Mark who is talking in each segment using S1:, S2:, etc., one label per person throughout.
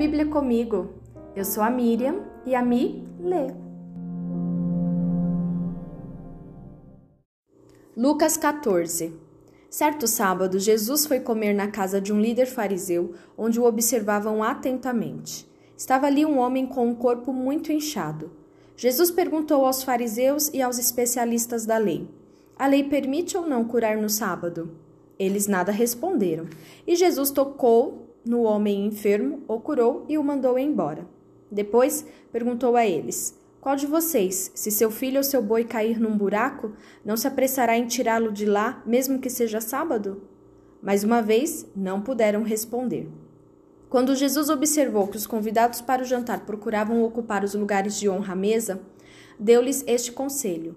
S1: Bíblia comigo. Eu sou a Miriam e a Mi lê. Lucas 14 Certo sábado, Jesus foi comer na casa de um líder fariseu, onde o observavam atentamente. Estava ali um homem com um corpo muito inchado. Jesus perguntou aos fariseus e aos especialistas da lei: A lei permite ou não curar no sábado? Eles nada responderam. E Jesus tocou no homem enfermo, o curou e o mandou embora. Depois perguntou a eles: Qual de vocês, se seu filho ou seu boi cair num buraco, não se apressará em tirá-lo de lá, mesmo que seja sábado? Mais uma vez, não puderam responder. Quando Jesus observou que os convidados para o jantar procuravam ocupar os lugares de honra à mesa, deu-lhes este conselho: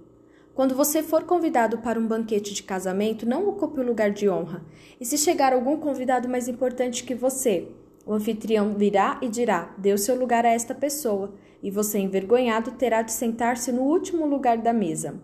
S1: Quando você for convidado para um banquete de casamento, não ocupe o lugar de honra. E se chegar algum convidado mais importante que você, o anfitrião virá e dirá: o seu lugar a esta pessoa, e você, envergonhado, terá de sentar-se no último lugar da mesa.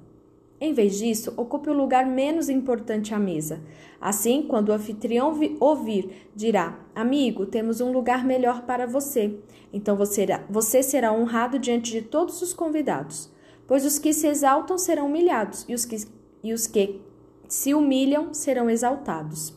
S1: Em vez disso, ocupe o lugar menos importante à mesa. Assim, quando o anfitrião ouvir, dirá: Amigo, temos um lugar melhor para você. Então você será honrado diante de todos os convidados. Pois os que se exaltam serão humilhados, e os que, e os que se humilham serão exaltados.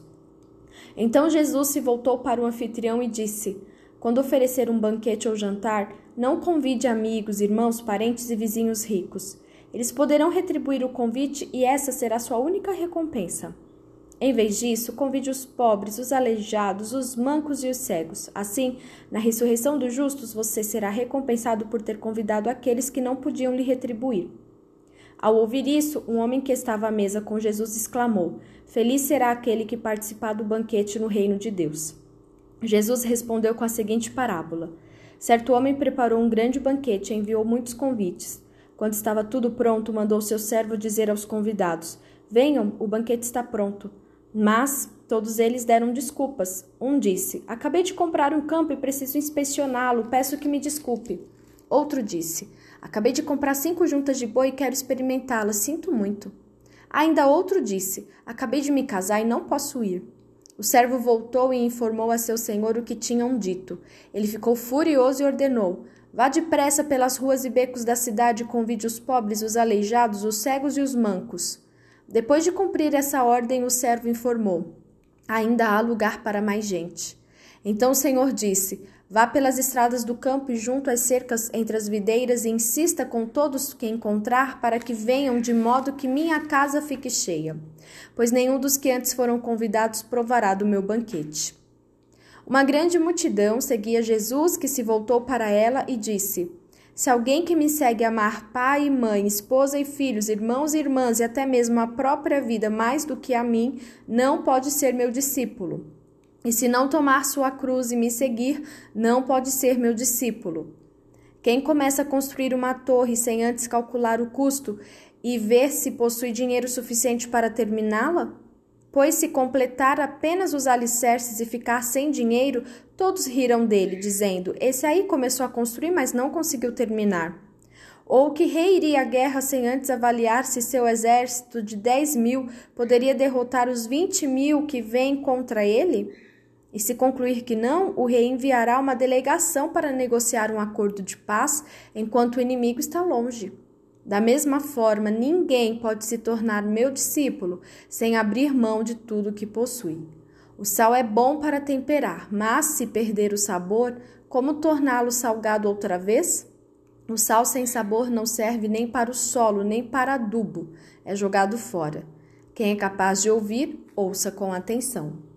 S1: Então Jesus se voltou para o anfitrião e disse: Quando oferecer um banquete ou jantar, não convide amigos, irmãos, parentes e vizinhos ricos eles poderão retribuir o convite e essa será sua única recompensa. Em vez disso, convide os pobres, os aleijados, os mancos e os cegos. Assim, na ressurreição dos justos, você será recompensado por ter convidado aqueles que não podiam lhe retribuir. Ao ouvir isso, um homem que estava à mesa com Jesus exclamou: Feliz será aquele que participar do banquete no reino de Deus. Jesus respondeu com a seguinte parábola: Certo homem preparou um grande banquete e enviou muitos convites. Quando estava tudo pronto, mandou seu servo dizer aos convidados: Venham, o banquete está pronto. Mas todos eles deram desculpas. Um disse: Acabei de comprar um campo e preciso inspecioná-lo, peço que me desculpe. Outro disse: Acabei de comprar cinco juntas de boi e quero experimentá-las, sinto muito. Ainda outro disse: Acabei de me casar e não posso ir. O servo voltou e informou a seu senhor o que tinham dito. Ele ficou furioso e ordenou: Vá depressa pelas ruas e becos da cidade e convide os pobres, os aleijados, os cegos e os mancos. Depois de cumprir essa ordem, o servo informou: Ainda há lugar para mais gente. Então o Senhor disse: Vá pelas estradas do campo e junto às cercas entre as videiras e insista com todos que encontrar para que venham de modo que minha casa fique cheia. Pois nenhum dos que antes foram convidados provará do meu banquete. Uma grande multidão seguia Jesus, que se voltou para ela e disse: Se alguém que me segue amar pai e mãe, esposa e filhos, irmãos e irmãs e até mesmo a própria vida mais do que a mim, não pode ser meu discípulo. E se não tomar sua cruz e me seguir, não pode ser meu discípulo. Quem começa a construir uma torre sem antes calcular o custo e ver se possui dinheiro suficiente para terminá-la? Pois se completar apenas os alicerces e ficar sem dinheiro, todos riram dele, dizendo: Esse aí começou a construir, mas não conseguiu terminar. Ou que rei iria à guerra sem antes avaliar se seu exército de dez mil poderia derrotar os vinte mil que vêm contra ele? E se concluir que não, o rei enviará uma delegação para negociar um acordo de paz enquanto o inimigo está longe. Da mesma forma, ninguém pode se tornar meu discípulo sem abrir mão de tudo que possui. O sal é bom para temperar, mas se perder o sabor, como torná-lo salgado outra vez? O sal sem sabor não serve nem para o solo, nem para adubo, é jogado fora. Quem é capaz de ouvir, ouça com atenção.